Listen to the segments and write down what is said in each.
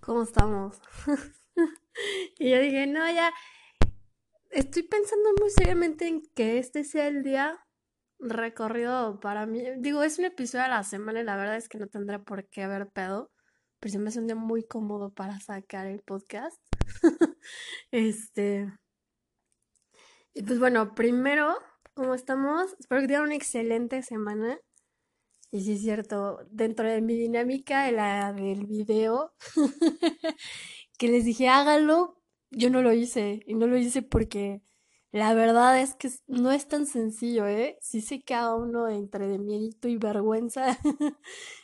¿cómo estamos? y yo dije, no, ya, estoy pensando muy seriamente en que este sea el día recorrido para mí. Digo, es un episodio a la semana y la verdad es que no tendré por qué haber pedo, pero se me hace un día muy cómodo para sacar el podcast. este. Y pues bueno, primero, ¿cómo estamos? Espero que tengan una excelente semana. Y sí es cierto, dentro de mi dinámica de la del video, que les dije hágalo, yo no lo hice. Y no lo hice porque la verdad es que no es tan sencillo, ¿eh? Sí se queda uno entre de miedito y vergüenza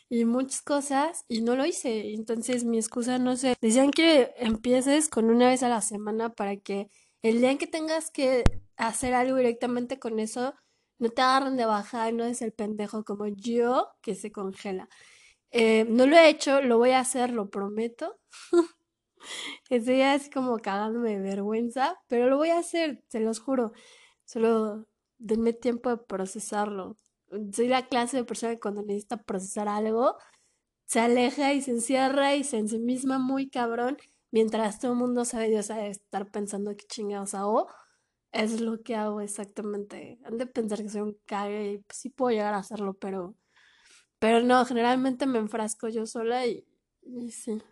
y muchas cosas y no lo hice. Entonces mi excusa no sé. Decían que empieces con una vez a la semana para que el día en que tengas que hacer algo directamente con eso, no te agarren de baja y no es el pendejo como yo que se congela. Eh, no lo he hecho, lo voy a hacer, lo prometo. Estoy así como cagándome de vergüenza, pero lo voy a hacer, se los juro. Solo denme tiempo de procesarlo. Soy la clase de persona que cuando necesita procesar algo, se aleja y se encierra y se misma muy cabrón, mientras todo el mundo sabe, Dios sabe estar pensando que chingados hago. Es lo que hago exactamente. Han de pensar que soy un cague y pues, sí puedo llegar a hacerlo, pero, pero no, generalmente me enfrasco yo sola y, sí.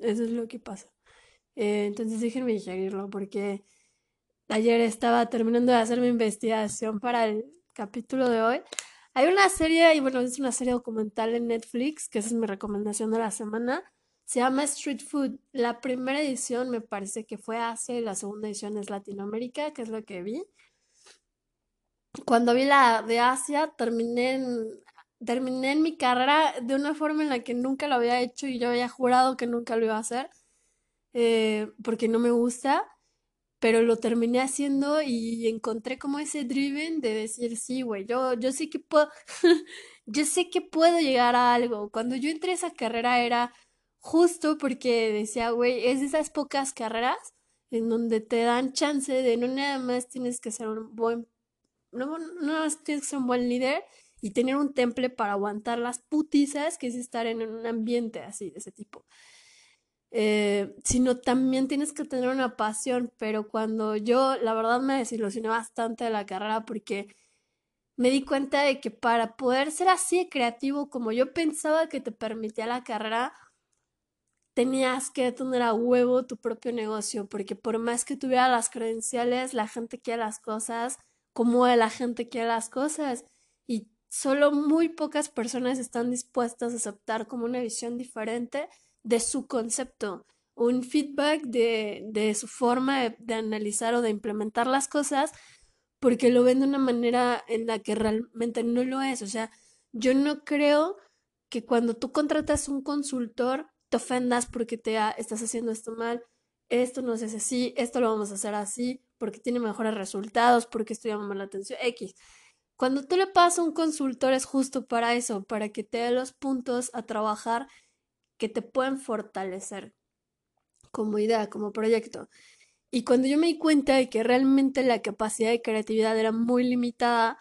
Eso es lo que pasa. Eh, entonces déjenme digerirlo porque ayer estaba terminando de hacer mi investigación para el capítulo de hoy. Hay una serie, y bueno, es una serie documental en Netflix, que esa es mi recomendación de la semana. Se llama Street Food. La primera edición me parece que fue Asia y la segunda edición es Latinoamérica, que es lo que vi. Cuando vi la de Asia, terminé en terminé en mi carrera de una forma en la que nunca lo había hecho y yo había jurado que nunca lo iba a hacer eh, porque no me gusta, pero lo terminé haciendo y encontré como ese driven de decir, sí, güey, yo, yo sé que puedo, yo sé que puedo llegar a algo. Cuando yo entré a esa carrera era justo porque decía, güey, es de esas pocas carreras en donde te dan chance de no nada más tienes que ser un buen, no, no más tienes que ser un buen líder, y tener un temple para aguantar las putizas que es estar en un ambiente así, de ese tipo. Eh, sino también tienes que tener una pasión, pero cuando yo la verdad me desilusioné bastante de la carrera porque me di cuenta de que para poder ser así creativo como yo pensaba que te permitía la carrera, tenías que tener a huevo tu propio negocio, porque por más que tuviera las credenciales, la gente quiere las cosas como la gente quiere las cosas. Y solo muy pocas personas están dispuestas a aceptar como una visión diferente de su concepto, un feedback de, de su forma de, analizar o de implementar las cosas, porque lo ven de una manera en la que realmente no lo es. O sea, yo no creo que cuando tú contratas un consultor te ofendas porque te estás haciendo esto mal, esto no se hace así, esto lo vamos a hacer así, porque tiene mejores resultados, porque esto llama la atención, X. Cuando tú le pasas a un consultor es justo para eso, para que te dé los puntos a trabajar que te pueden fortalecer como idea, como proyecto. Y cuando yo me di cuenta de que realmente la capacidad de creatividad era muy limitada,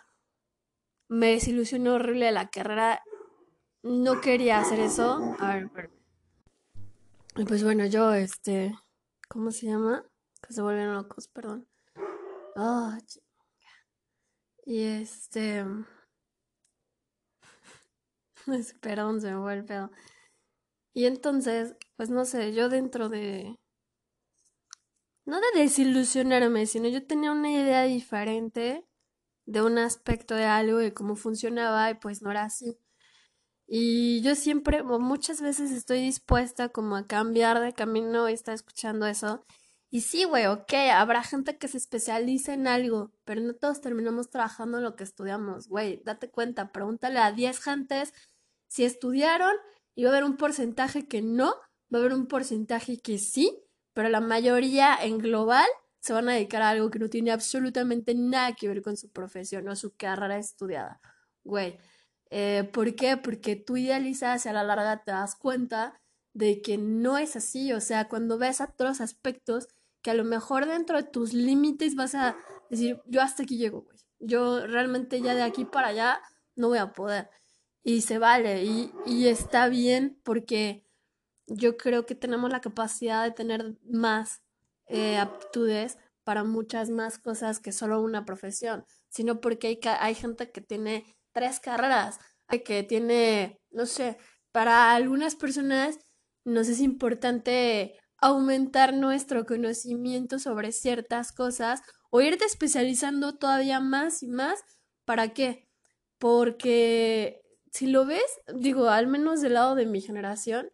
me desilusionó horrible la carrera. No quería hacer eso. A ver, Y pues bueno, yo, este, ¿cómo se llama? Que se vuelven locos, perdón. Ah, y este. Perdón, se me fue el pedo. Y entonces, pues no sé, yo dentro de. No de desilusionarme, sino yo tenía una idea diferente de un aspecto de algo, de cómo funcionaba, y pues no era así. Y yo siempre, muchas veces estoy dispuesta como a cambiar de camino y estar escuchando eso. Y sí, güey, ok, habrá gente que se especializa en algo, pero no todos terminamos trabajando lo que estudiamos, güey, date cuenta, pregúntale a 10 gentes si estudiaron y va a haber un porcentaje que no, va a haber un porcentaje que sí, pero la mayoría en global se van a dedicar a algo que no tiene absolutamente nada que ver con su profesión o su carrera estudiada, güey. Eh, ¿Por qué? Porque tú idealizas y a la larga te das cuenta de que no es así, o sea, cuando ves otros aspectos que a lo mejor dentro de tus límites vas a decir, yo hasta aquí llego, güey. Yo realmente ya de aquí para allá no voy a poder. Y se vale, y, y está bien porque yo creo que tenemos la capacidad de tener más eh, aptitudes para muchas más cosas que solo una profesión, sino porque hay, hay gente que tiene tres carreras, que tiene, no sé, para algunas personas nos es importante aumentar nuestro conocimiento sobre ciertas cosas o irte especializando todavía más y más. ¿Para qué? Porque si lo ves, digo, al menos del lado de mi generación,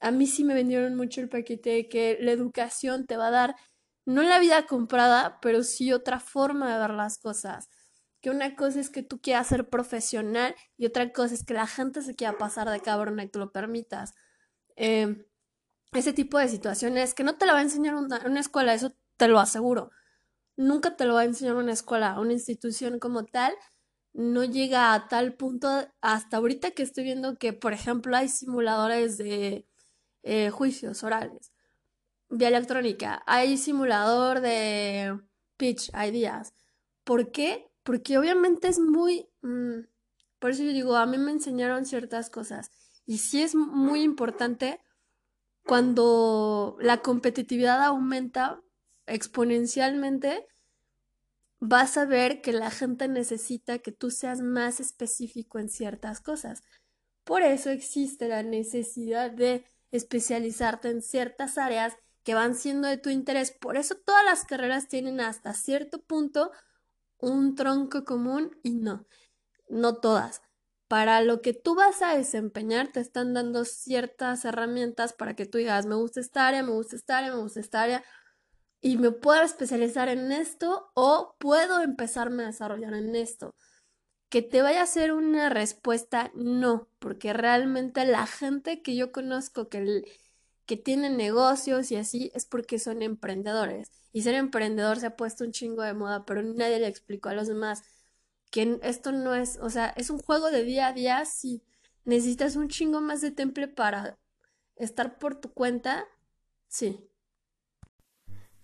a mí sí me vendieron mucho el paquete de que la educación te va a dar, no la vida comprada, pero sí otra forma de ver las cosas. Que una cosa es que tú quieras ser profesional y otra cosa es que la gente se quiera pasar de cabrón y tú lo permitas. Eh, ese tipo de situaciones que no te lo va a enseñar una, escuela, eso te lo aseguro. Nunca te lo va a enseñar una escuela, una institución como tal. No llega a tal punto hasta ahorita que estoy viendo que, por ejemplo, hay simuladores de eh, juicios orales, vía electrónica, hay simulador de pitch ideas. ¿Por qué? Porque obviamente es muy... Mm, por eso yo digo, a mí me enseñaron ciertas cosas. Y sí es muy importante cuando la competitividad aumenta exponencialmente, vas a ver que la gente necesita que tú seas más específico en ciertas cosas. Por eso existe la necesidad de especializarte en ciertas áreas que van siendo de tu interés. Por eso todas las carreras tienen hasta cierto punto un tronco común y no, no todas para lo que tú vas a desempeñar, te están dando ciertas herramientas para que tú digas, me gusta esta área, me gusta esta área, me gusta esta área, y me puedo especializar en esto o puedo empezarme a desarrollar en esto. Que te vaya a ser una respuesta, no, porque realmente la gente que yo conozco que, que tiene negocios y así es porque son emprendedores. Y ser emprendedor se ha puesto un chingo de moda, pero nadie le explicó a los demás que esto no es, o sea, es un juego de día a día, si necesitas un chingo más de temple para estar por tu cuenta, sí.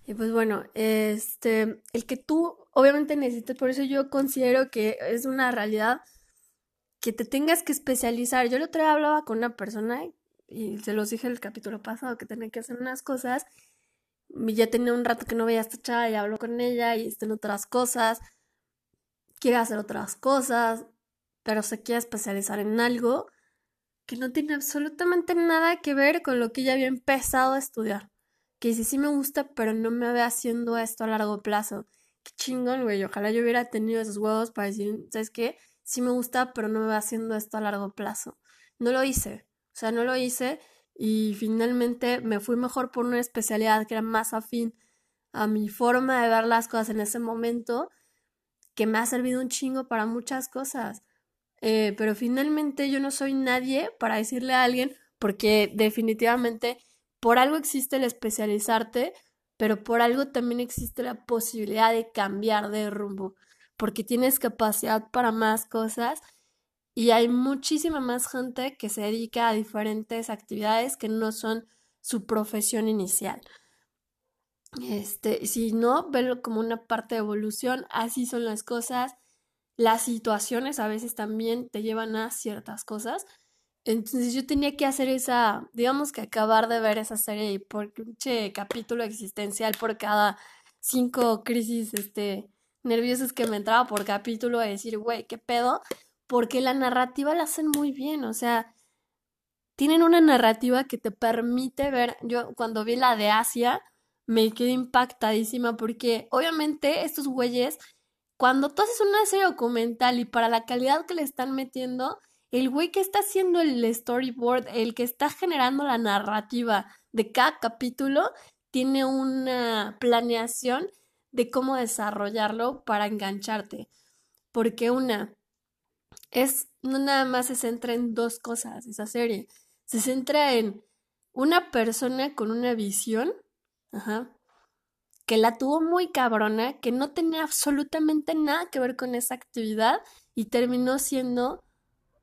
Y pues bueno, este, el que tú obviamente necesitas, por eso yo considero que es una realidad que te tengas que especializar. Yo el otro día hablaba con una persona y se los dije el capítulo pasado que tenía que hacer unas cosas. Y ya tenía un rato que no veía a esta chava y hablo con ella y estén otras cosas quiere hacer otras cosas, pero se quiere especializar en algo que no tiene absolutamente nada que ver con lo que ella había empezado a estudiar. Que dice, sí me gusta, pero no me ve haciendo esto a largo plazo. Qué chingón, güey. Ojalá yo hubiera tenido esos huevos para decir, ¿sabes qué? Sí me gusta, pero no me ve haciendo esto a largo plazo. No lo hice. O sea, no lo hice y finalmente me fui mejor por una especialidad que era más afín a mi forma de ver las cosas en ese momento que me ha servido un chingo para muchas cosas. Eh, pero finalmente yo no soy nadie para decirle a alguien, porque definitivamente por algo existe el especializarte, pero por algo también existe la posibilidad de cambiar de rumbo, porque tienes capacidad para más cosas y hay muchísima más gente que se dedica a diferentes actividades que no son su profesión inicial. Este, si no, verlo como una parte de evolución, así son las cosas. Las situaciones a veces también te llevan a ciertas cosas. Entonces yo tenía que hacer esa, digamos que acabar de ver esa serie y por capítulo existencial por cada cinco crisis este, nerviosas que me entraba por capítulo a decir, güey, ¿qué pedo? Porque la narrativa la hacen muy bien, o sea, tienen una narrativa que te permite ver, yo cuando vi la de Asia, me quedé impactadísima porque obviamente estos güeyes, cuando tú haces una serie documental y para la calidad que le están metiendo, el güey que está haciendo el storyboard, el que está generando la narrativa de cada capítulo, tiene una planeación de cómo desarrollarlo para engancharte. Porque una, es, no nada más se centra en dos cosas esa serie, se centra en una persona con una visión Ajá. Que la tuvo muy cabrona, que no tenía absolutamente nada que ver con esa actividad y terminó siendo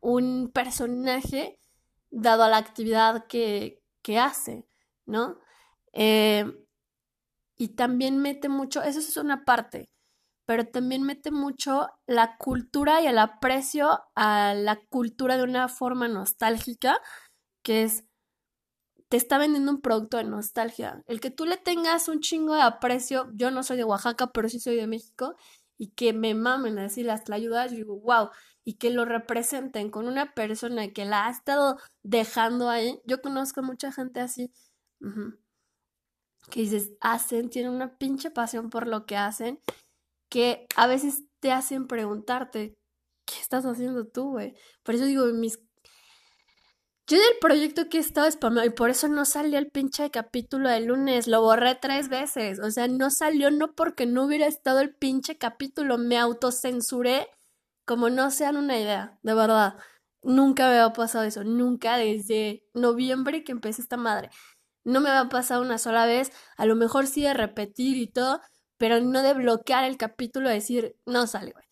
un personaje dado a la actividad que, que hace, ¿no? Eh, y también mete mucho, eso es una parte, pero también mete mucho la cultura y el aprecio a la cultura de una forma nostálgica, que es te está vendiendo un producto de nostalgia. El que tú le tengas un chingo de aprecio, yo no soy de Oaxaca, pero sí soy de México, y que me mamen así las ayudas, yo digo, wow, y que lo representen con una persona que la ha estado dejando ahí. Yo conozco mucha gente así, que dices, hacen, tienen una pinche pasión por lo que hacen, que a veces te hacen preguntarte, ¿qué estás haciendo tú, güey? Por eso digo, mis... Yo del proyecto que he estado spameado y por eso no salió el pinche capítulo de lunes, lo borré tres veces, o sea, no salió no porque no hubiera estado el pinche capítulo, me autocensuré como no sean una idea, de verdad. Nunca me había pasado eso, nunca desde noviembre que empecé esta madre. No me había pasado una sola vez, a lo mejor sí de repetir y todo, pero no de bloquear el capítulo decir, no sale, güey.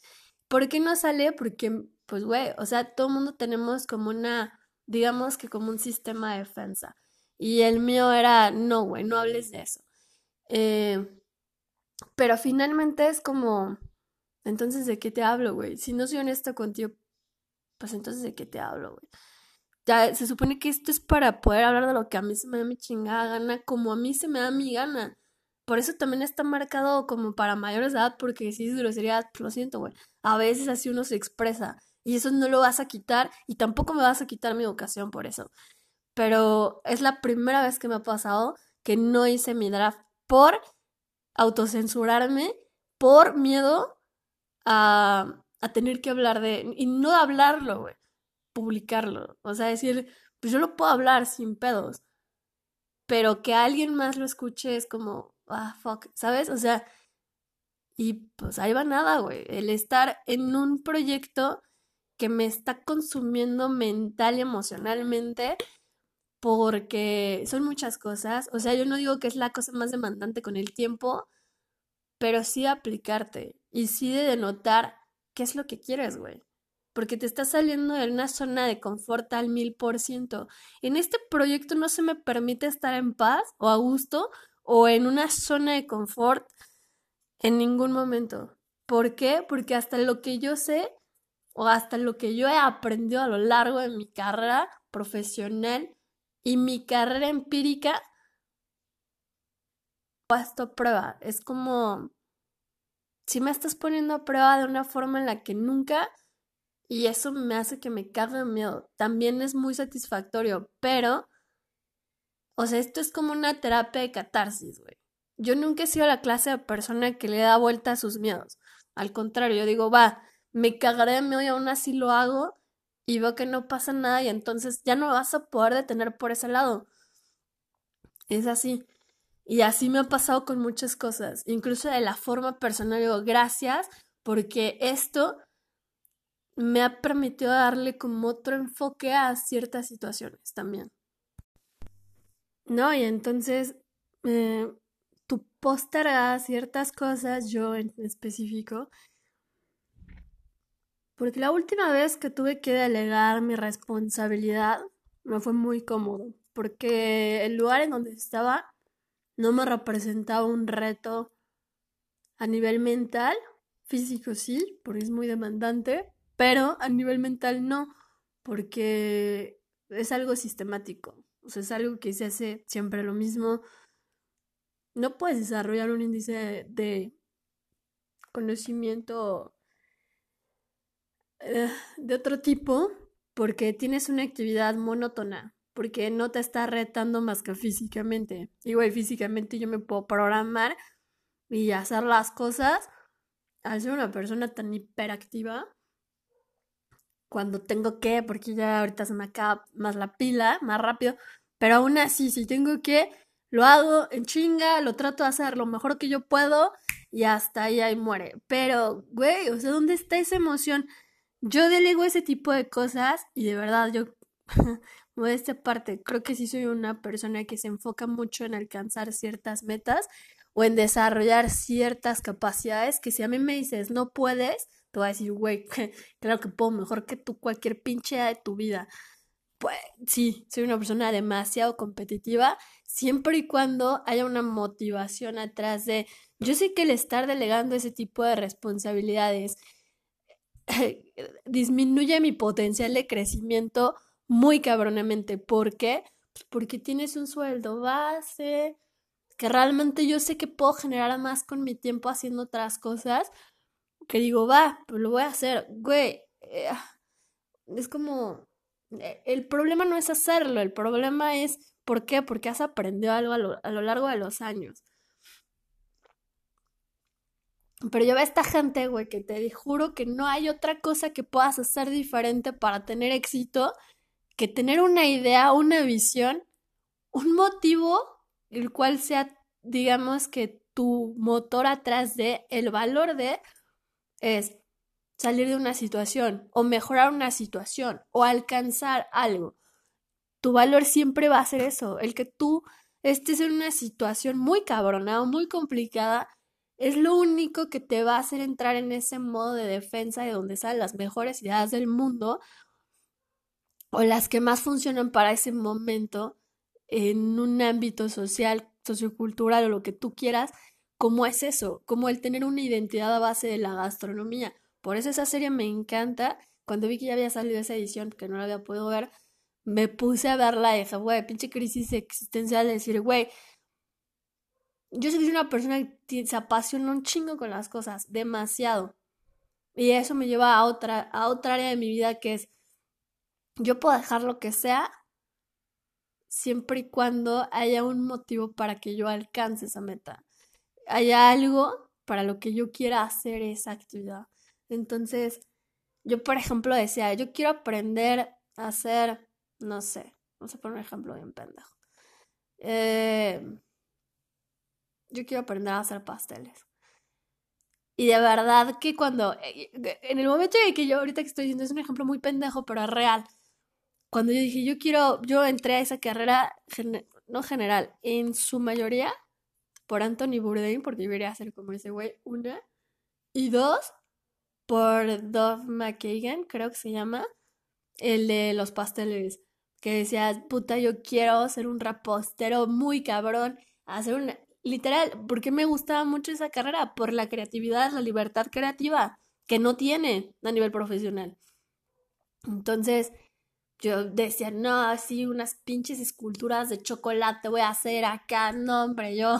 ¿Por qué no sale? Porque, pues, güey, o sea, todo el mundo tenemos como una, digamos que como un sistema de defensa. Y el mío era, no, güey, no hables de eso. Eh, pero finalmente es como, entonces, ¿de qué te hablo, güey? Si no soy honesta contigo, pues entonces, ¿de qué te hablo, güey? Ya se supone que esto es para poder hablar de lo que a mí se me da mi chingada gana, como a mí se me da mi gana. Por eso también está marcado como para mayores de edad, porque si es grosería, lo siento, güey. A veces así uno se expresa. Y eso no lo vas a quitar, y tampoco me vas a quitar mi educación por eso. Pero es la primera vez que me ha pasado que no hice mi draft por autocensurarme, por miedo a, a tener que hablar de, y no hablarlo, güey, publicarlo. O sea, decir, pues yo lo puedo hablar sin pedos, pero que alguien más lo escuche es como, ah, fuck, ¿sabes? O sea, y pues ahí va nada, güey. El estar en un proyecto que me está consumiendo mental y emocionalmente porque son muchas cosas. O sea, yo no digo que es la cosa más demandante con el tiempo, pero sí aplicarte y sí de denotar qué es lo que quieres, güey. Porque te estás saliendo de una zona de confort al mil por ciento. En este proyecto no se me permite estar en paz o a gusto o en una zona de confort en ningún momento. ¿Por qué? Porque hasta lo que yo sé o hasta lo que yo he aprendido a lo largo de mi carrera profesional y mi carrera empírica, puesto a prueba. Es como si me estás poniendo a prueba de una forma en la que nunca, y eso me hace que me cague miedo. También es muy satisfactorio, pero, o sea, esto es como una terapia de catarsis, güey. Yo nunca he sido la clase de persona que le da vuelta a sus miedos. Al contrario, yo digo, va, me cagaré de miedo y aún así lo hago y veo que no pasa nada y entonces ya no vas a poder detener por ese lado. Es así. Y así me ha pasado con muchas cosas, incluso de la forma personal. Digo, gracias, porque esto me ha permitido darle como otro enfoque a ciertas situaciones también. No, y entonces eh, tú postergas ciertas cosas, yo en específico, porque la última vez que tuve que delegar mi responsabilidad me fue muy cómodo, porque el lugar en donde estaba no me representaba un reto a nivel mental, físico sí, porque es muy demandante, pero a nivel mental no, porque es algo sistemático, es algo que se hace siempre lo mismo. No puedes desarrollar un índice de, conocimiento eh, de otro tipo porque tienes una actividad monótona porque no te está retando más que físicamente. Igual físicamente yo me puedo programar y hacer las cosas. Al ser una persona tan hiperactiva, cuando tengo que, porque ya ahorita se me acaba más la pila, más rápido, pero aún así, si tengo que, lo hago en chinga, lo trato de hacer lo mejor que yo puedo y hasta ahí, ahí muere. Pero, güey, o sea, ¿dónde está esa emoción? Yo delego ese tipo de cosas y de verdad yo esta parte, creo que sí soy una persona que se enfoca mucho en alcanzar ciertas metas o en desarrollar ciertas capacidades que si a mí me dices no puedes, te voy a decir, güey, claro que puedo mejor que tú cualquier pinche de tu vida. Pues sí, soy una persona demasiado competitiva, siempre y cuando haya una motivación atrás de, yo sé que el estar delegando ese tipo de responsabilidades disminuye mi potencial de crecimiento muy cabronamente. ¿Por qué? porque tienes un sueldo base, que realmente yo sé que puedo generar más con mi tiempo haciendo otras cosas, que digo, va, pues lo voy a hacer, güey. Eh, es como, el problema no es hacerlo, el problema es, ¿por qué? Porque has aprendido algo a lo, a lo largo de los años. Pero yo veo a esta gente, güey, que te juro que no hay otra cosa que puedas hacer diferente para tener éxito que tener una idea, una visión, un motivo, el cual sea, digamos, que tu motor atrás de, el valor de, es salir de una situación o mejorar una situación o alcanzar algo. Tu valor siempre va a ser eso, el que tú estés en una situación muy cabrona o muy complicada es lo único que te va a hacer entrar en ese modo de defensa de donde salen las mejores ideas del mundo o las que más funcionan para ese momento en un ámbito social, sociocultural o lo que tú quieras, como es eso, como el tener una identidad a base de la gastronomía. Por eso esa serie me encanta. Cuando vi que ya había salido esa edición, que no la había podido ver, me puse a verla y dije, güey, pinche crisis existencial de decir, güey, yo soy una persona que se apasiona un chingo con las cosas, demasiado. Y eso me lleva a otra, a otra área de mi vida que es, yo puedo dejar lo que sea siempre y cuando haya un motivo para que yo alcance esa meta. Haya algo para lo que yo quiera hacer esa actividad. Entonces, yo por ejemplo decía, yo quiero aprender a hacer, no sé, vamos a poner un ejemplo bien pendejo. Eh, yo quiero aprender a hacer pasteles. Y de verdad que cuando, eh, en el momento en que yo ahorita que estoy diciendo es un ejemplo muy pendejo, pero real. Cuando yo dije, yo quiero, yo entré a esa carrera, no general, en su mayoría por Anthony Bourdain, porque yo quería hacer como ese güey, una. Y dos, por Dove McKagan, creo que se llama, el de los pasteles, que decía, puta, yo quiero ser un repostero muy cabrón, hacer una, literal, porque me gustaba mucho esa carrera? Por la creatividad, la libertad creativa que no tiene a nivel profesional. Entonces, yo decía, no, sí, unas pinches esculturas de chocolate voy a hacer acá, no, hombre, yo.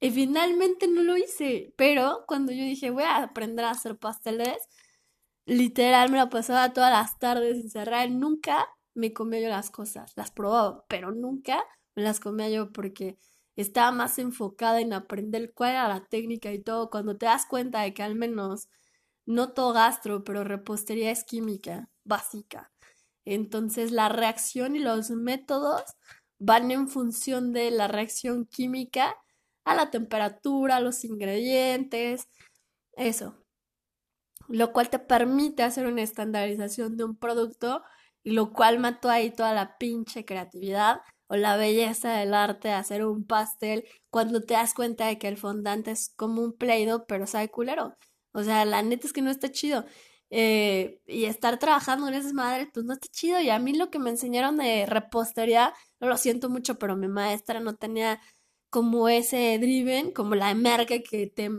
Y finalmente no lo hice, pero cuando yo dije, voy a aprender a hacer pasteles, literal me la pasaba todas las tardes encerrada, nunca me comía yo las cosas, las probaba, pero nunca me las comía yo porque estaba más enfocada en aprender cuál era la técnica y todo, cuando te das cuenta de que al menos no todo gastro, pero repostería es química básica. Entonces la reacción y los métodos van en función de la reacción química a la temperatura, a los ingredientes, eso. Lo cual te permite hacer una estandarización de un producto y lo cual mató ahí toda la pinche creatividad o la belleza del arte de hacer un pastel cuando te das cuenta de que el fondante es como un pleido, pero sabe culero. O sea, la neta es que no está chido. Eh, y estar trabajando en esas madres, pues no está chido. Y a mí lo que me enseñaron de repostería, no lo siento mucho, pero mi maestra no tenía como ese driven, como la emerge que te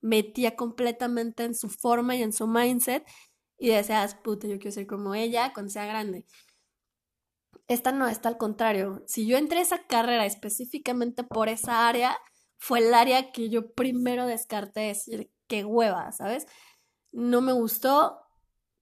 metía completamente en su forma y en su mindset. Y decías, puta, yo quiero ser como ella cuando sea grande esta no, está al contrario. Si yo entré a esa carrera específicamente por esa área, fue el área que yo primero descarté, decir, qué hueva, ¿sabes? No me gustó.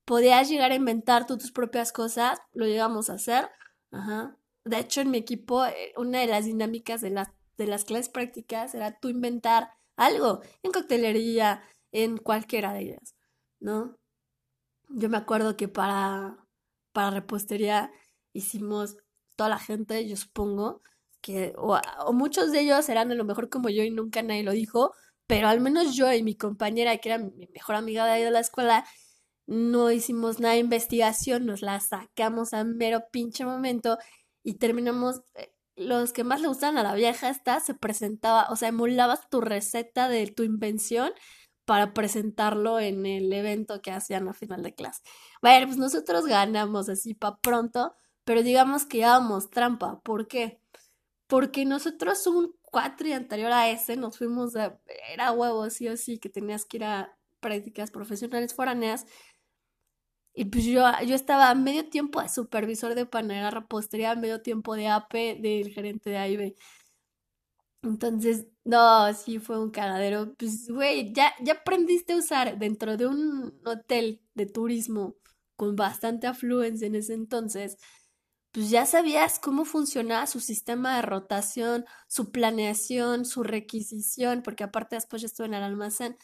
Podías llegar a inventar tú tus propias cosas, lo llegamos a hacer. Ajá. De hecho, en mi equipo, eh, una de las dinámicas de las, de las clases prácticas era tú inventar algo en coctelería, en cualquiera de ellas, ¿no? Yo me acuerdo que para, para repostería hicimos toda la gente, yo supongo, que, o, muchos de ellos eran de lo mejor como yo y nunca nadie lo dijo, pero al menos yo y mi compañera, que era mi mejor amiga de ahí de la escuela, no hicimos nada de investigación, nos la sacamos a mero pinche momento y terminamos, eh, los que más le gustaban a la vieja esta, se presentaba, o sea, emulabas tu receta de tu invención para presentarlo en el evento que hacían a final de clase. Bueno, pues nosotros ganamos así para pronto, pero digamos que dábamos trampa. ¿Por qué? Porque nosotros un cuatri anterior a ese nos fuimos de, era huevo sí o sí, que tenías que ir a prácticas profesionales foráneas. Y pues yo, yo estaba medio tiempo de supervisor de panera repostería, medio tiempo de AP del gerente de AIB. Entonces, no, sí fue un cagadero. Pues, güey, ya, ya aprendiste a usar dentro de un hotel de turismo con bastante afluencia en ese entonces, pues ya sabías cómo funcionaba su sistema de rotación, su planeación, su requisición, porque aparte después yo estuve en el almacén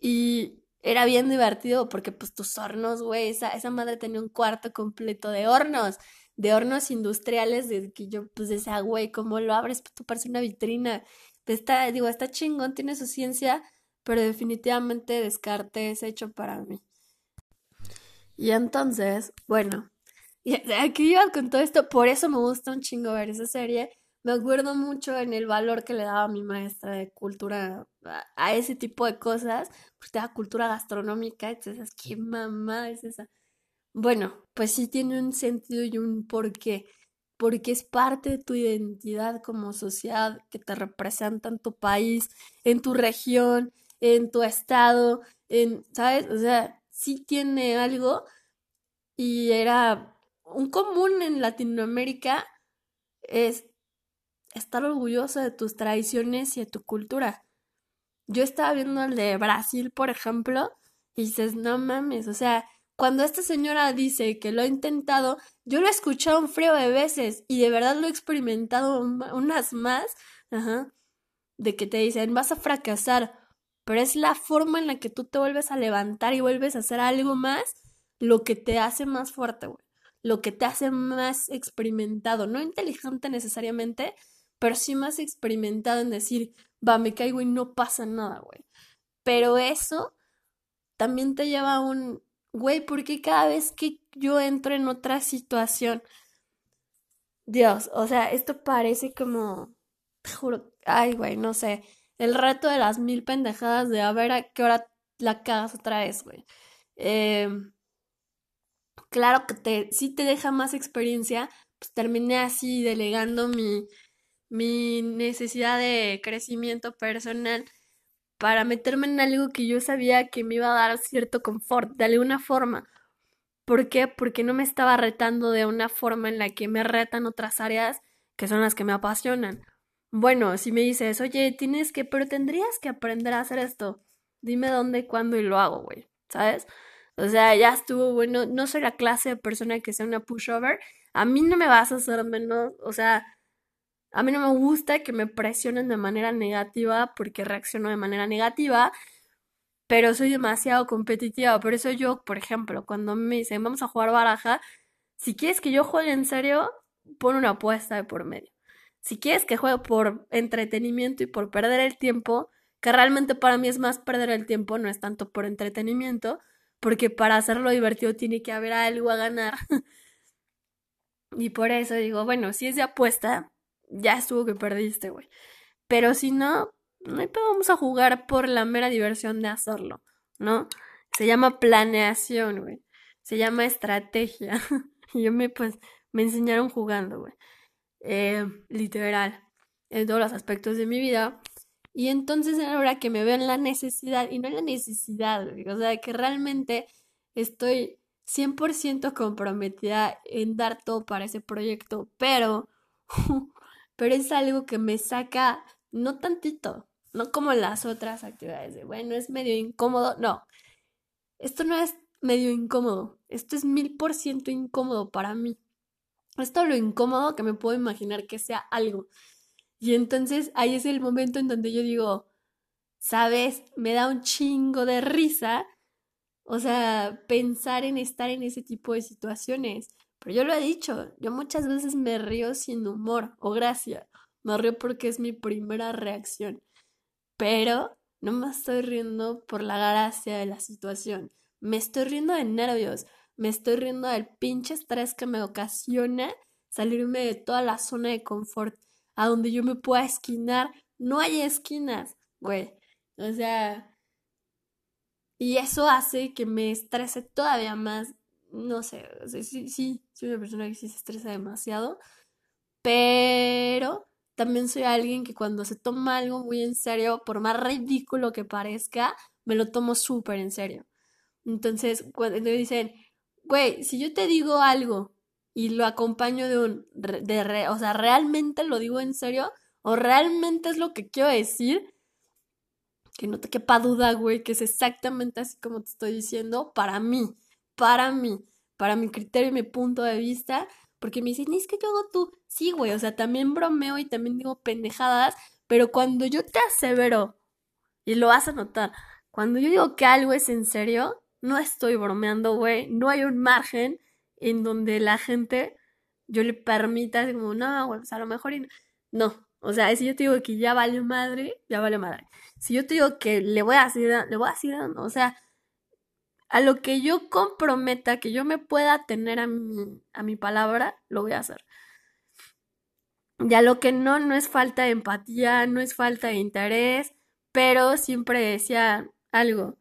y era bien divertido porque pues tus hornos, güey, esa, esa madre tenía un cuarto completo de hornos, de hornos industriales, de que yo pues decía, güey, ¿cómo lo abres? Pues tú pareces una vitrina. Está, digo, está chingón, tiene su ciencia, pero definitivamente descarte es hecho para mí. Y entonces, bueno, aquí iba con todo esto, por eso me gusta un chingo ver esa serie. Me acuerdo mucho en el valor que le daba mi maestra de cultura a, ese tipo de cosas, pues te da cultura gastronómica, entonces, ¿qué mamá es esa? Bueno, pues sí tiene un sentido y un porqué, porque es parte de tu identidad como sociedad que te representa en tu país, en tu región, en tu estado, en, ¿sabes? O sea, sí tiene algo y era un común en Latinoamérica es estar orgulloso de tus tradiciones y de tu cultura. Yo estaba viendo el de Brasil, por ejemplo, y dices, no mames, o sea, cuando esta señora dice que lo ha intentado, yo lo he escuchado un frío de veces y de verdad lo he experimentado unas más, ajá, de que te dicen, vas a fracasar, pero es la forma en la que tú te vuelves a levantar y vuelves a hacer algo más lo que te hace más fuerte, güey. Lo que te hace más experimentado, no inteligente necesariamente, pero sí más experimentado en decir, va, me caigo y no pasa nada, güey. Pero eso también te lleva a un, güey, porque cada vez que yo entro en otra situación, Dios, o sea, esto parece como, juro, ay, güey, no sé, el reto de las mil pendejadas de a ver a qué hora la cagas otra vez, güey. Eh, claro que te, sí te deja más experiencia, pues terminé así delegando mi, mi necesidad de crecimiento personal para meterme en algo que yo sabía que me iba a dar cierto confort, de alguna forma. ¿Por qué? Porque no me estaba retando de una forma en la que me retan otras áreas que son las que me apasionan. Bueno, si me dices, oye, tienes que, pero tendrías que aprender a hacer esto. Dime dónde, cuándo y lo hago, güey. ¿Sabes? O sea, ya estuvo bueno. No soy la clase de persona que sea una pushover. A mí no me vas a hacer menos. O sea, a mí no me gusta que me presionen de manera negativa porque reacciono de manera negativa, pero soy demasiado competitiva. Por eso yo, por ejemplo, cuando me dicen vamos a jugar baraja, si quieres que yo juegue en serio, pon una apuesta de por medio. Si quieres que juegue por entretenimiento y por perder el tiempo, que realmente para mí es más perder el tiempo, no es tanto por entretenimiento, porque para hacerlo divertido tiene que haber algo a ganar. y por eso digo, bueno, si es de apuesta, ya estuvo que perdiste, güey. Pero si no, no hay pedo, vamos a jugar por la mera diversión de hacerlo, ¿no? Se llama planeación, güey. Se llama estrategia. y yo me, pues, me enseñaron jugando, güey. Eh, literal. En todos los aspectos de mi vida. Y entonces ahora que me veo en la necesidad, y no en la necesidad, güey, o sea, que realmente estoy 100% comprometida en dar todo para ese proyecto, pero pero es algo que me saca, no tantito, no como las otras actividades de, bueno, es medio incómodo, no, esto no es medio incómodo, esto es mil por ciento incómodo para mí. Esto es lo incómodo que me puedo imaginar que sea algo. Y entonces ahí es el momento en donde yo digo, ¿sabes? Me da un chingo de risa. O sea, pensar en estar en ese tipo de situaciones. Pero yo lo he dicho, yo muchas veces me río sin humor o gracia. Me río porque es mi primera reacción. Pero no me estoy riendo por la gracia de la situación. Me estoy riendo de nervios. Me estoy riendo del pinche estrés que me ocasiona salirme de toda la zona de confort a donde yo me pueda esquinar. No hay esquinas, güey. O sea, y eso hace que me estrese todavía más no sé, sí, sí, soy una persona que sí se estresa demasiado, pero también soy alguien que cuando se toma algo muy en serio, por más ridículo que parezca, me lo tomo súper en serio. Entonces, cuando me dicen, güey, si yo te digo algo y lo acompaño de un, de o sea, realmente lo digo en serio o realmente es lo que quiero decir, que no te quepa duda, güey, que es exactamente así como te estoy diciendo, para mí, para mí, para mi criterio y mi punto de vista, porque me dicen, es que yo hago tú, sí, güey, o sea, también bromeo y también digo pendejadas, pero cuando yo te asevero, y lo vas a notar, cuando yo digo que algo es en serio, no estoy bromeando, güey, no hay un margen en donde la gente, yo le permita, como, no, güey, pues a lo mejor, no, o sea, si yo te digo que ya vale madre, ya vale madre. Si yo te digo que le voy a decir, le voy a decir, o sea, a lo que yo comprometa, que yo me pueda tener a mi, a mi palabra, lo voy a hacer. Ya lo que no, no es falta de empatía, no es falta de interés, pero siempre decía algo,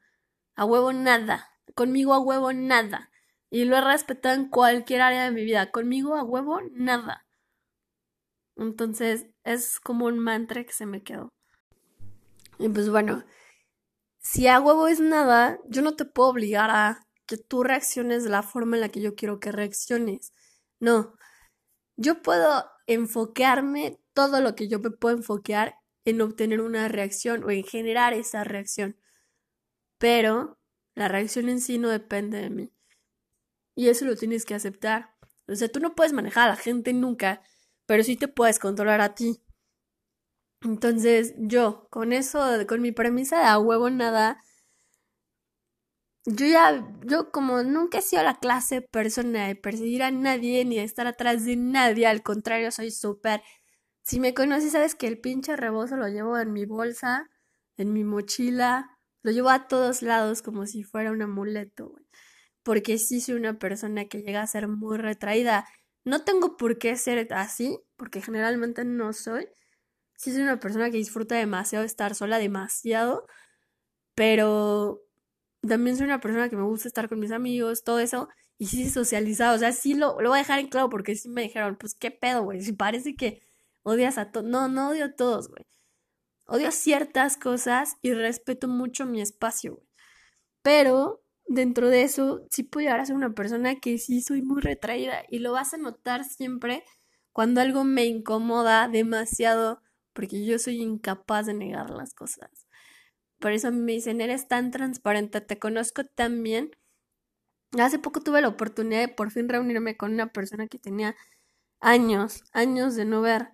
a huevo nada, conmigo a huevo nada. Y lo he respetado en cualquier área de mi vida, conmigo a huevo nada. Entonces es como un mantra que se me quedó. Y pues bueno, si a huevo es nada, yo no te puedo obligar a que tú reacciones de la forma en la que yo quiero que reacciones. No, yo puedo enfocarme todo lo que yo me puedo enfocar en obtener una reacción o en generar esa reacción. Pero la reacción en sí no depende de mí. Y eso lo tienes que aceptar. O sea, tú no puedes manejar a la gente nunca pero sí te puedes controlar a ti. Entonces, yo, con eso, con mi premisa de a huevo nada, yo ya, yo como nunca he sido la clase persona de perseguir a nadie ni de estar atrás de nadie, al contrario, soy súper. Si me conoces, sabes que el pinche rebozo lo llevo en mi bolsa, en mi mochila, lo llevo a todos lados como si fuera un amuleto, güey. Porque sí soy una persona que llega a ser muy retraída. No tengo por qué ser así, porque generalmente no soy. Sí soy una persona que disfruta demasiado estar sola, demasiado, pero también soy una persona que me gusta estar con mis amigos, todo eso, y sí socializado, o sea, sí lo, lo voy a dejar en claro porque sí me dijeron, pues qué pedo, güey, si parece que odias a todos, no, no odio a todos, güey. Odio ciertas cosas y respeto mucho mi espacio, güey. Pero dentro de eso, sí puedo llegar a ser una persona que sí soy muy retraída y lo vas a notar siempre cuando algo me incomoda demasiado porque yo soy incapaz de negar las cosas. Por eso me dicen, eres tan transparente, te conozco tan bien. Hace poco tuve la oportunidad de por fin reunirme con una persona que tenía años, años de no ver.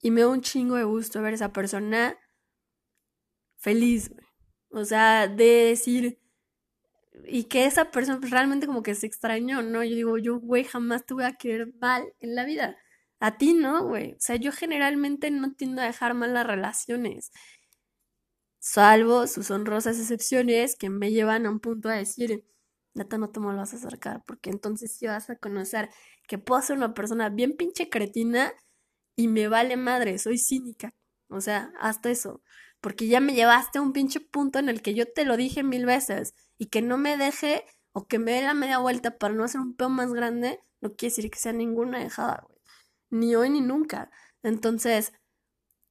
Y me da un chingo de gusto ver a esa persona feliz. O sea, de decir, y que esa persona pues, realmente como que se extrañó, ¿no? Yo digo, yo, güey, jamás te voy a querer mal en la vida. A ti no, güey. O sea, yo generalmente no tiendo a dejar mal las relaciones. Salvo sus honrosas excepciones que me llevan a un punto a decir, neta, no te me vas a acercar, porque entonces sí vas a conocer que puedo ser una persona bien pinche cretina y me vale madre, soy cínica. O sea, hasta eso porque ya me llevaste a un pinche punto en el que yo te lo dije mil veces y que no me deje o que me dé la media vuelta para no hacer un peo más grande, no quiere decir que sea ninguna dejada, güey. Ni hoy ni nunca. Entonces,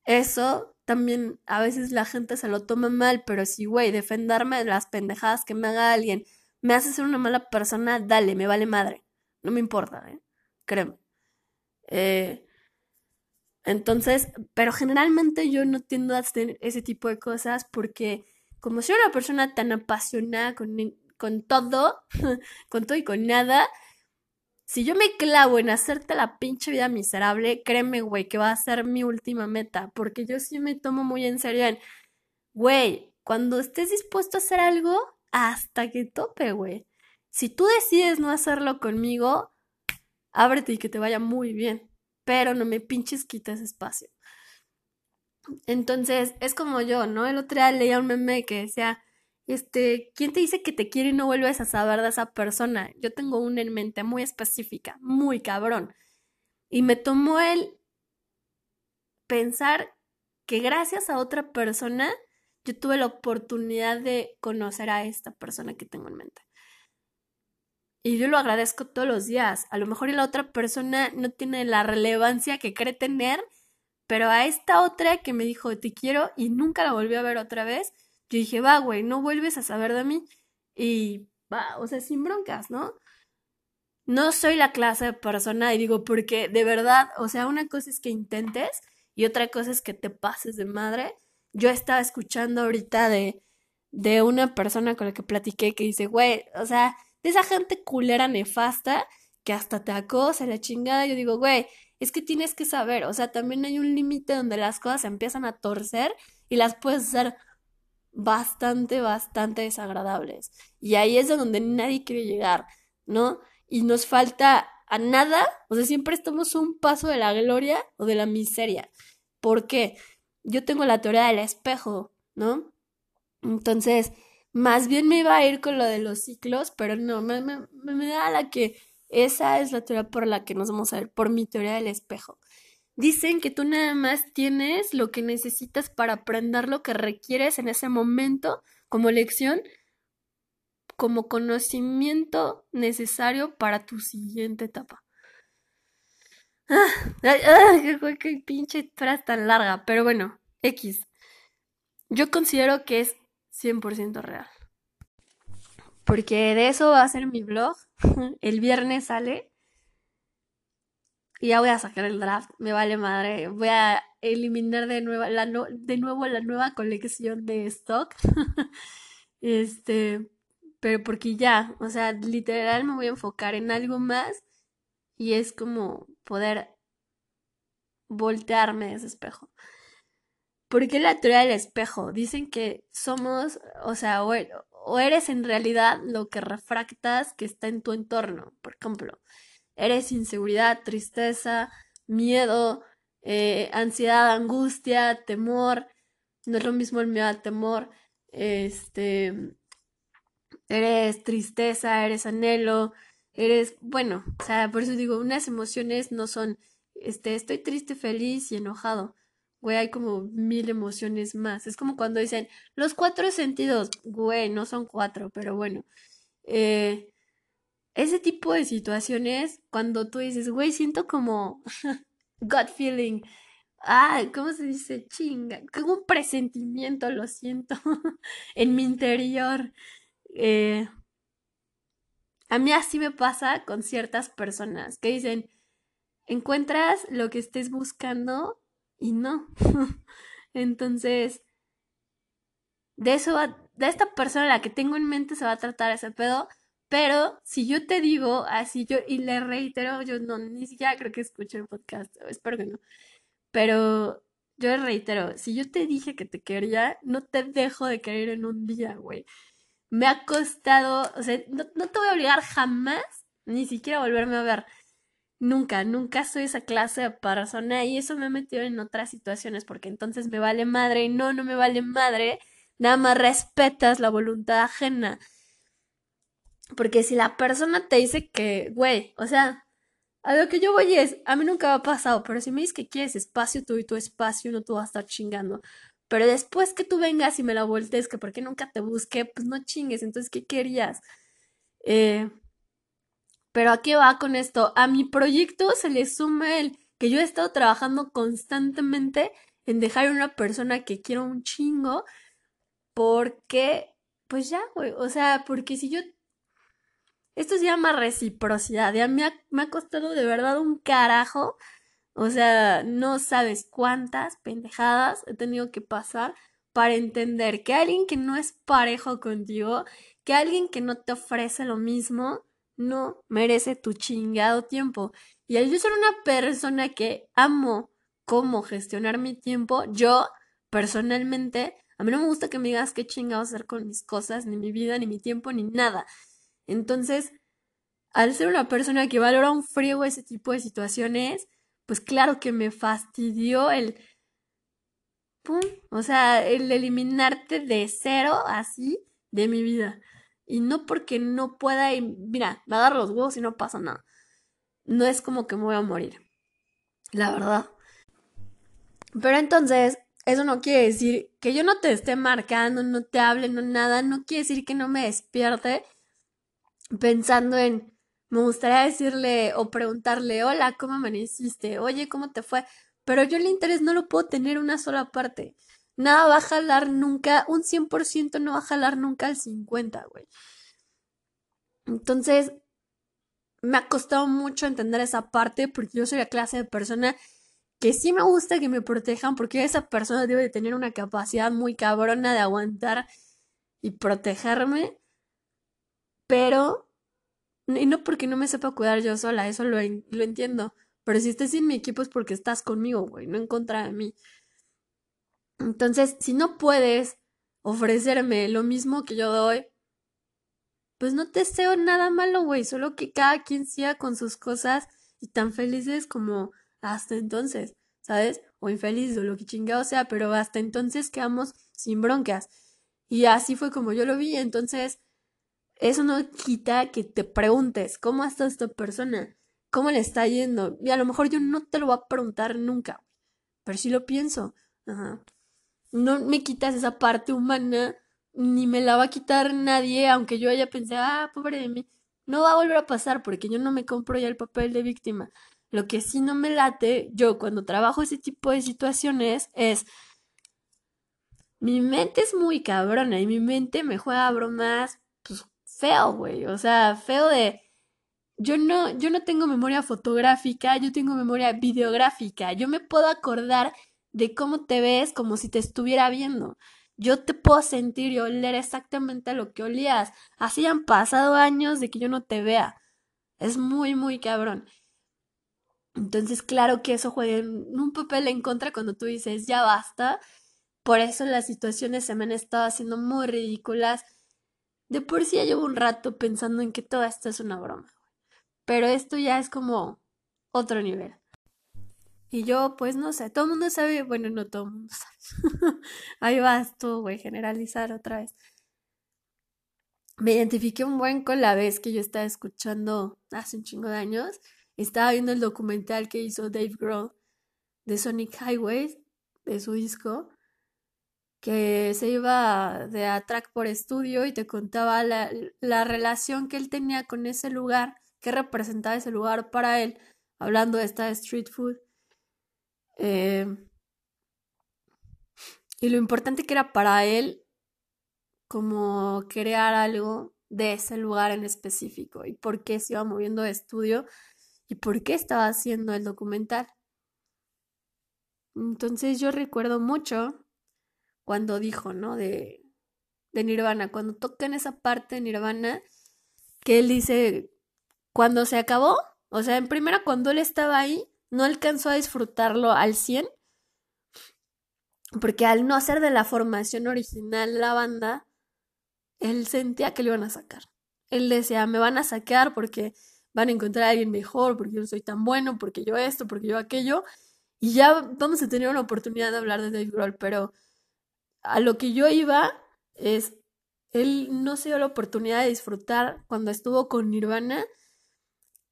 eso también a veces la gente se lo toma mal, pero si, güey, defenderme de las pendejadas que me haga alguien me hace ser una mala persona, dale, me vale madre. No me importa, ¿eh? Créeme. Eh, entonces, pero generalmente yo no tiendo a hacer ese tipo de cosas porque como soy una persona tan apasionada con, con todo, con todo y con nada, si yo me clavo en hacerte la pinche vida miserable, créeme, güey, que va a ser mi última meta, porque yo sí me tomo muy en serio en, güey, cuando estés dispuesto a hacer algo, hasta que tope, güey. Si tú decides no hacerlo conmigo, ábrete y que te vaya muy bien pero no me pinches quites espacio. Entonces, es como yo, ¿no? El otro día leía un meme que decía, este, ¿quién te dice que te quiere y no vuelves a saber de esa persona? Yo tengo una en mente muy específica, muy cabrón. Y me tomó el pensar que gracias a otra persona yo tuve la oportunidad de conocer a esta persona que tengo en mente. Y yo lo agradezco todos los días. A lo mejor la otra persona no tiene la relevancia que cree tener, pero a esta otra que me dijo te quiero y nunca la volví a ver otra vez, yo dije, va, güey, no vuelves a saber de mí. Y va, o sea, sin broncas, ¿no? No soy la clase de persona, y digo, porque de verdad, o sea, una cosa es que intentes y otra cosa es que te pases de madre. Yo estaba escuchando ahorita de, de una persona con la que platiqué que dice, güey, o sea, de esa gente culera nefasta que hasta te acosa la chingada. Yo digo, güey, es que tienes que saber, o sea, también hay un límite donde las cosas se empiezan a torcer y las puedes hacer bastante, bastante desagradables. Y ahí es donde nadie quiere llegar, ¿no? Y nos falta a nada, o sea, siempre estamos un paso de la gloria o de la miseria. ¿Por qué? Yo tengo la teoría del espejo, ¿no? Entonces, más bien me iba a ir con lo de los ciclos, pero no, me, me, me da la que esa es la teoría por la que nos vamos a ver, por mi teoría del espejo. Dicen que tú nada más tienes lo que necesitas para aprender lo que requieres en ese momento como lección, como conocimiento necesario para tu siguiente etapa. Ah, qué, pinche frase tan larga, pero bueno, X. Yo considero que es 100% real. Porque de eso va a ser mi blog. El viernes sale ya voy a sacar el draft, me vale madre. Voy a eliminar de, nuevo la de nuevo la nueva colección de stock. este, pero porque ya, o sea, literal me voy a enfocar en algo más y es como poder voltearme de ese espejo. ¿Por qué la teoría del espejo? Dicen que somos, o sea, o, o eres en realidad lo que refractas que está en tu entorno. Por ejemplo, eres inseguridad, tristeza, miedo, eh, ansiedad, angustia, temor. No es lo mismo el miedo al temor. Este, eres tristeza, eres anhelo, eres, bueno, o sea, por eso digo, unas emociones no son, este, estoy triste, feliz y enojado. Güey, hay como mil emociones más. Es como cuando dicen, los cuatro sentidos, güey, no son cuatro, pero bueno. Eh, ese tipo de situaciones, cuando tú dices, güey, siento como gut feeling, ah, ¿cómo se dice? Chinga, como un presentimiento, lo siento, en mi interior. Eh, a mí así me pasa con ciertas personas que dicen, encuentras lo que estés buscando y no. Entonces, de eso de esta persona a la que tengo en mente se va a tratar ese pedo pero si yo te digo así, yo, y le reitero, yo no, ni siquiera creo que escuche el podcast, espero que no. Pero yo reitero, si yo te dije que te quería, no te dejo de querer en un día, güey. Me ha costado, o sea, no, no te voy a obligar jamás, ni siquiera volverme a ver. Nunca, nunca soy esa clase de persona y eso me ha metido en otras situaciones porque entonces me vale madre y no, no me vale madre, nada más respetas la voluntad ajena. Porque si la persona te dice que, güey, o sea, a lo que yo voy es, a mí nunca me ha pasado, pero si me dices que quieres espacio, tú y tu espacio, no tú vas a estar chingando. Pero después que tú vengas y me la voltees, que porque nunca te busqué, pues no chingues, entonces, ¿qué querías? Eh, pero ¿a qué va con esto? A mi proyecto se le suma el que yo he estado trabajando constantemente en dejar a una persona que quiero un chingo, porque, pues ya, güey, o sea, porque si yo esto se llama reciprocidad. Ya me ha, me ha costado de verdad un carajo. O sea, no sabes cuántas pendejadas he tenido que pasar para entender que alguien que no es parejo contigo, que alguien que no te ofrece lo mismo, no merece tu chingado tiempo. Y al yo ser una persona que amo cómo gestionar mi tiempo, yo personalmente, a mí no me gusta que me digas qué chingados hacer con mis cosas, ni mi vida, ni mi tiempo, ni nada. Entonces, al ser una persona que valora un frío ese tipo de situaciones, pues claro que me fastidió el... ¡Pum! O sea, el eliminarte de cero así de mi vida. Y no porque no pueda, mira, me agarro los huevos y no pasa nada. No es como que me voy a morir. La verdad. Pero entonces, eso no quiere decir que yo no te esté marcando, no te hable, no nada. No quiere decir que no me despierte pensando en, me gustaría decirle o preguntarle, hola, ¿cómo amaneciste? Oye, ¿cómo te fue? Pero yo el interés no lo puedo tener una sola parte. nada va a jalar nunca, un 100% no va a jalar nunca al 50, güey. Entonces, me ha costado mucho entender esa parte porque yo soy la clase de persona que sí me gusta que me protejan porque esa persona debe de tener una capacidad muy cabrona de aguantar y protegerme, pero, y no porque no me sepa cuidar yo sola, eso lo, lo entiendo, pero si estás en mi equipo es porque estás conmigo, güey, no en contra de mí. Entonces, si no puedes ofrecerme lo mismo que yo doy, pues no te deseo nada malo, güey, solo que cada quien siga con sus cosas y tan felices como hasta entonces, ¿sabes? O infelices o lo que chingado sea, pero hasta entonces quedamos sin broncas. Y así fue como yo lo vi, entonces eso no quita que te preguntes, ¿cómo está esta persona? ¿Cómo le está yendo? Y a lo mejor yo no te lo voy a preguntar nunca, pero sí lo pienso. No me quitas esa parte humana, ni me la va a quitar nadie, aunque yo haya pensado, ah, pobre de mí. No va a volver a pasar porque yo no me compro ya el papel de víctima. Lo que sí no me late, yo cuando trabajo ese tipo de situaciones, es. Mi mente es muy cabrona y mi mente me juega bromas, feo, güey. O sea, feo de. Yo no, yo no tengo memoria fotográfica, yo tengo memoria videográfica. Yo me puedo acordar de cómo te ves como si te estuviera viendo. Yo te puedo sentir y oler exactamente lo que olías. Así han pasado años de que yo no te vea. Es muy, muy cabrón. Entonces, claro que eso juega un papel en contra cuando tú dices, ya basta. Por eso las situaciones se me han estado haciendo muy ridículas. De por sí ya llevo un rato pensando en que todo esto es una broma. Pero esto ya es como otro nivel. Y yo, pues no sé, todo el mundo sabe, bueno, no todo el mundo sabe. Ahí vas tú, güey, generalizar otra vez. Me identifiqué un buen con la vez que yo estaba escuchando hace un chingo de años. Estaba viendo el documental que hizo Dave Grohl de Sonic Highways, de su disco, que se iba de a track por estudio y te contaba la, la relación que él tenía con ese lugar, que representaba ese lugar para él, hablando de esta street food eh, y lo importante que era para él como crear algo de ese lugar en específico y por qué se iba moviendo de estudio y por qué estaba haciendo el documental. Entonces yo recuerdo mucho cuando dijo, ¿no? De, de Nirvana, cuando toca en esa parte de Nirvana, que él dice, cuando se acabó, o sea, en primera cuando él estaba ahí, no alcanzó a disfrutarlo al 100, porque al no hacer de la formación original la banda, él sentía que le iban a sacar. Él decía, me van a sacar porque van a encontrar a alguien mejor, porque yo no soy tan bueno, porque yo esto, porque yo aquello, y ya vamos a tener una oportunidad de hablar de Dave Grohl, pero a lo que yo iba es, él no se dio la oportunidad de disfrutar cuando estuvo con Nirvana,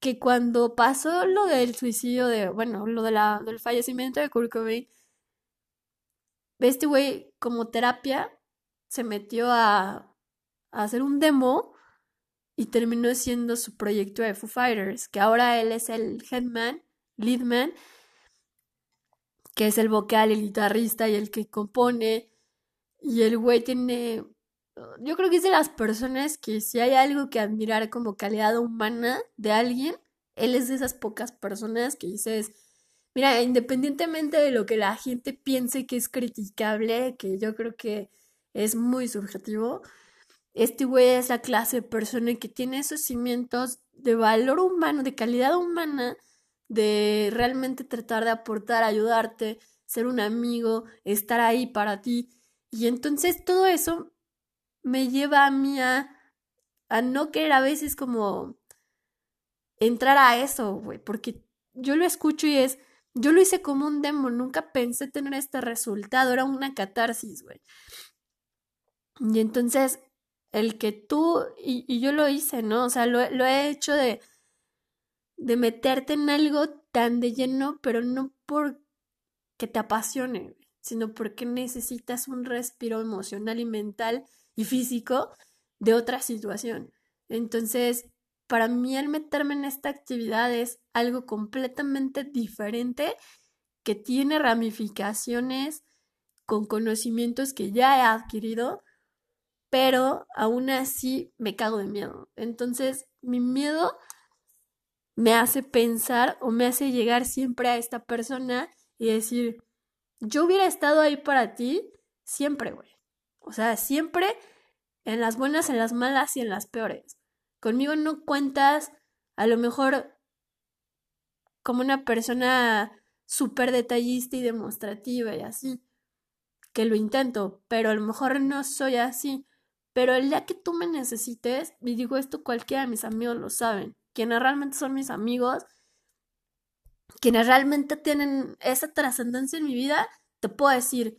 que cuando pasó lo del suicidio de, bueno, lo de la, del fallecimiento de Kurt Cobain, este güey como terapia se metió a, a, hacer un demo y terminó siendo su proyecto de Foo Fighters, que ahora él es el headman, leadman, que es el vocal, el guitarrista y el que compone. Y el güey tiene yo creo que es de las personas que si hay algo que admirar como calidad humana de alguien, él es de esas pocas personas que dices, mira, independientemente de lo que la gente piense que es criticable, que yo creo que es muy subjetivo, este güey es la clase de persona que tiene esos cimientos de valor humano, de calidad humana, de realmente tratar de aportar, ayudarte, ser un amigo, estar ahí para ti. Y entonces todo eso me lleva a mí a, no querer a veces como entrar a eso, güey, porque yo lo escucho y es, yo lo hice como un demo, nunca pensé tener este resultado, era una catarsis, güey. Y entonces, el que tú, y, yo lo hice, ¿no? O sea, lo, he hecho de, de meterte en algo tan de lleno, pero no por que te apasione, sino porque necesitas un respiro emocional y mental y físico de otra situación. Entonces, para mí el meterme en esta actividad es algo completamente diferente que tiene ramificaciones con conocimientos que ya he adquirido, pero aún así me cago de miedo. Entonces, mi miedo me hace pensar o me hace llegar siempre a esta persona y decir, yo hubiera estado ahí para ti siempre, güey. O sea, siempre en las buenas, en las malas y en las peores. Conmigo no cuentas a lo mejor como una persona súper detallista y demostrativa y así, que lo intento, pero a lo mejor no soy así. Pero el día que tú me necesites, y digo esto cualquiera de mis amigos lo saben, quienes realmente son mis amigos, quienes realmente tienen esa trascendencia en mi vida, te puedo decir,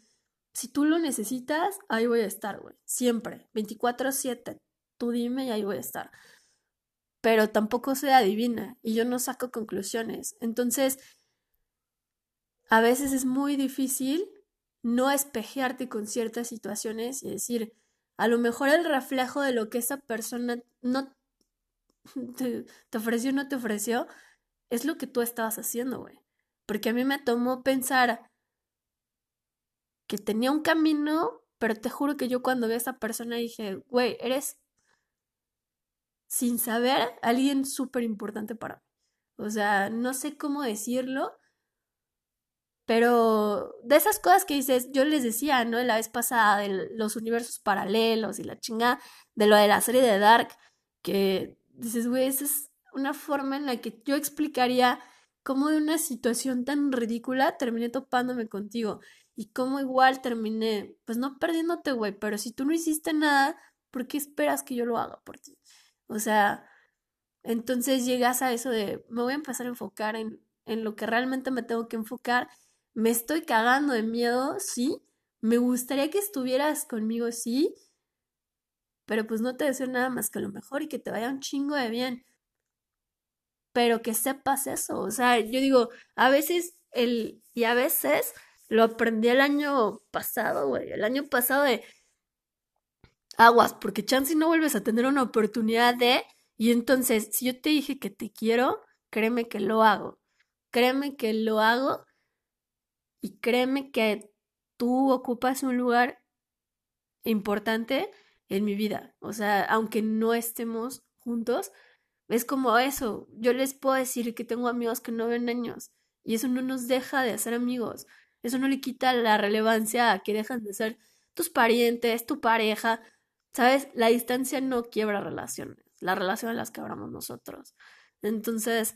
si tú lo necesitas, ahí voy a estar, güey, siempre, 24/7, tú dime y ahí voy a estar. Pero tampoco soy adivina y yo no saco conclusiones. Entonces, a veces es muy difícil no espejearte con ciertas situaciones y decir, a lo mejor el reflejo de lo que esa persona no te, ofreció o no te ofreció es lo que tú estabas haciendo, güey. Porque a mí me tomó pensar que tenía un camino, pero te juro que yo cuando vi a esa persona dije, güey, eres sin saber alguien súper importante para mí. O sea, no sé cómo decirlo, pero de esas cosas que dices, yo les decía, ¿no? La vez pasada de los universos paralelos y la chingada, de lo de la serie de Dark, que dices, güey, esa es una forma en la que yo explicaría cómo de una situación tan ridícula terminé topándome contigo y cómo igual terminé, pues no perdiéndote, güey, pero si tú no hiciste nada, ¿por qué esperas que yo lo haga por ti? O sea, entonces llegas a eso de, me voy a empezar a enfocar en, en lo que realmente me tengo que enfocar me estoy cagando de miedo, sí, me gustaría que estuvieras conmigo, sí, pero pues no te deseo nada más que lo mejor y que te vaya un chingo de bien. Pero que sepas eso, o sea, yo digo, a veces el, y a veces lo aprendí el año pasado, güey, el año pasado de aguas, porque chance no vuelves a tener una oportunidad de, y entonces, si yo te dije que te quiero, créeme que lo hago, créeme que lo hago y créeme que tú ocupas un lugar importante en mi vida. O sea, aunque no estemos juntos, es como eso. Yo les puedo decir que tengo amigos que no ven años y eso no nos deja de ser amigos. Eso no le quita la relevancia a que dejan de ser tus parientes, tu pareja. ¿Sabes? La distancia no quiebra relaciones. La relación las quebramos nosotros. Entonces,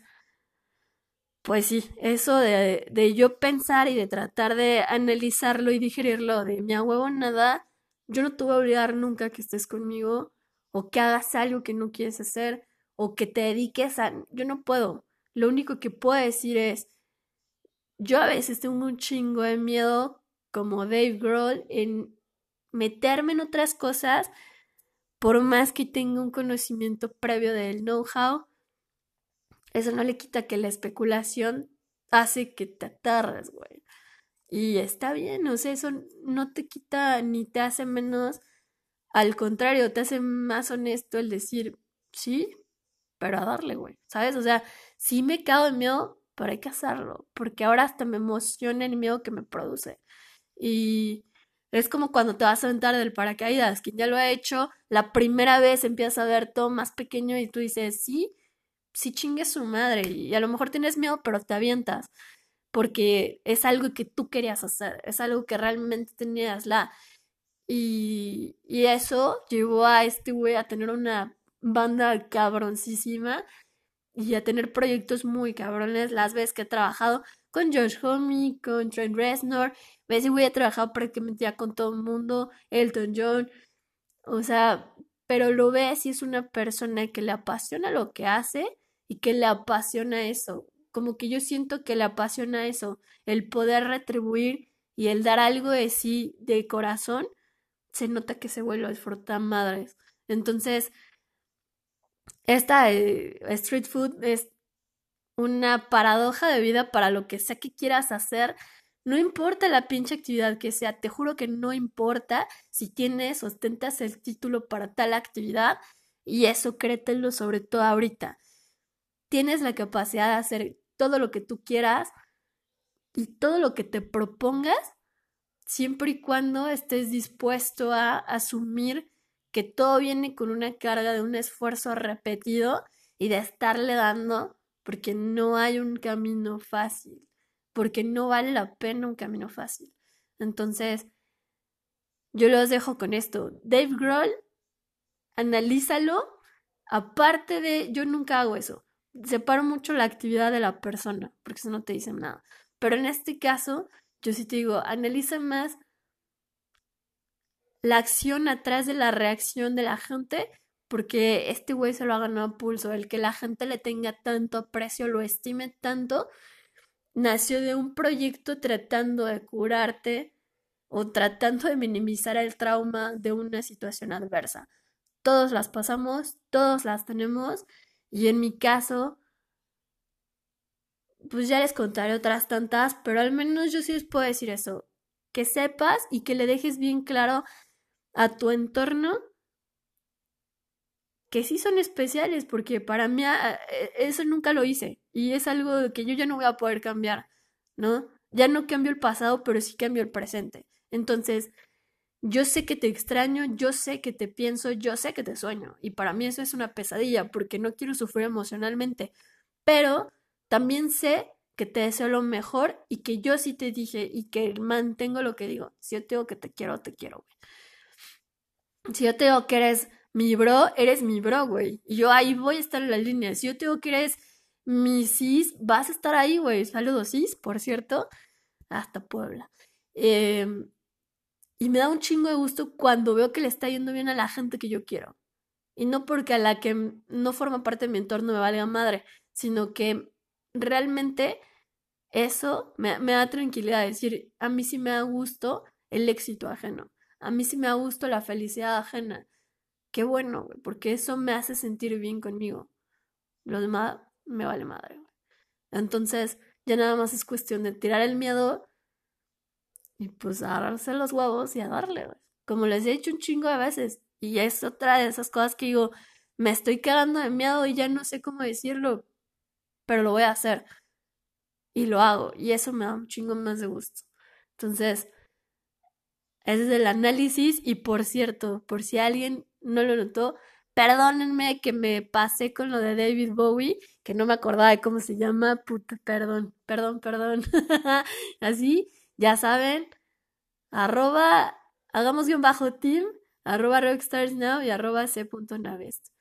pues sí, eso de, de, yo pensar y de tratar de analizarlo y digerirlo de mi huevo nada, yo no te voy a obligar nunca que estés conmigo o que hagas algo que no quieres hacer o que te dediques a... Yo no puedo. Lo único que puedo decir es, yo a veces tengo un chingo de miedo, como Dave Grohl, en meterme en otras cosas, por más que tenga un conocimiento previo del know-how eso no le quita que la especulación hace que te atarres, güey. Y está bien, o sea, eso no te quita ni te hace menos, al contrario, te hace más honesto el decir, sí, pero a darle, güey, ¿sabes? O sea, sí me cago en miedo, pero hay que hacerlo, porque ahora hasta me emociona el miedo que me produce. Y es como cuando te vas a aventar del paracaídas, quien ya lo ha hecho, la primera vez empiezas a ver todo más pequeño y tú dices, sí, si chingue su madre y a lo mejor tienes miedo, pero te avientas porque es algo que tú querías hacer, es algo que realmente tenías la... Y, y eso llevó a este güey a tener una banda cabroncísima y a tener proyectos muy cabrones. Las veces que he trabajado con Josh Homme, con Trent Reznor, ves güey he trabajado prácticamente ya con todo el mundo, Elton John, o sea, pero lo ves y es una persona que le apasiona lo que hace y que le apasiona eso. Como que yo siento que le apasiona eso, el poder retribuir y el dar algo de sí de corazón, se nota que se vuelve a disfrutar madres. Entonces, esta eh, street food es una paradoja de vida para lo que sea que quieras hacer. No importa la pinche actividad que sea, te juro que no importa si tienes, ostentas el título para tal actividad y eso créetelo sobre todo ahorita tienes la capacidad de hacer todo lo que tú quieras y todo lo que te propongas, siempre y cuando estés dispuesto a asumir que todo viene con una carga de un esfuerzo repetido y de estarle dando porque no hay un camino fácil, porque no vale la pena un camino fácil. Entonces, yo los dejo con esto. Dave Grohl, analízalo. Aparte de, yo nunca hago eso. Separo mucho la actividad de la persona, porque eso no te dicen nada. Pero en este caso, yo sí te digo, analiza más la acción atrás de la reacción de la gente, porque este güey se lo ha ganado a pulso. El que la gente le tenga tanto aprecio, lo estime tanto, nació de un proyecto tratando de curarte o tratando de minimizar el trauma de una situación adversa. Todos las pasamos, todos las tenemos y en mi caso, pues ya les contaré otras tantas, pero al menos yo sí les puedo decir eso, que sepas y que le dejes bien claro a tu entorno que sí son especiales, porque para mí ah, e, eso nunca lo hice y es algo que yo ya no voy a poder cambiar, ¿no? Ya no cambio el pasado, pero sí cambio el presente. Entonces, yo sé que te extraño, yo sé que te pienso, yo sé que te sueño. Y para mí eso es una pesadilla porque no quiero sufrir emocionalmente. Pero también sé que te deseo lo mejor y que yo sí te dije y que mantengo lo que digo. Si yo te digo que te quiero, te quiero, güey. Si yo te digo que eres mi bro, eres mi bro, güey. Y yo ahí voy a estar en la línea. Si yo te digo que eres mi cis, vas a estar ahí, güey. Saludos, cis, por cierto. Hasta Puebla. Eh, y me da un chingo de gusto cuando veo que le está yendo bien a la gente que yo quiero. Y no porque a la que no forma parte de mi entorno me valga madre, sino que realmente eso me, da tranquilidad. decir, a mí sí me da gusto el éxito ajeno. A mí sí me da gusto la felicidad ajena. Qué bueno, porque eso me hace sentir bien conmigo. Lo demás me vale madre, Entonces, ya nada más es cuestión de tirar el miedo y pues agarrarse los huevos y a darle, Como les he dicho un chingo de veces. Y es otra de esas cosas que digo, me estoy quedando de miedo y ya no sé cómo decirlo, pero lo voy a hacer. Y lo hago. Y eso me da un chingo más de gusto. Entonces, ese es el análisis. Y por cierto, por si alguien no lo notó, perdónenme que me pasé con lo de David Bowie, que no me acordaba de cómo se llama. Puta, perdón, perdón, perdón. Así ya saben, arroba, hagamos guion bajo team, arroba rockstars now y arroba c.navest.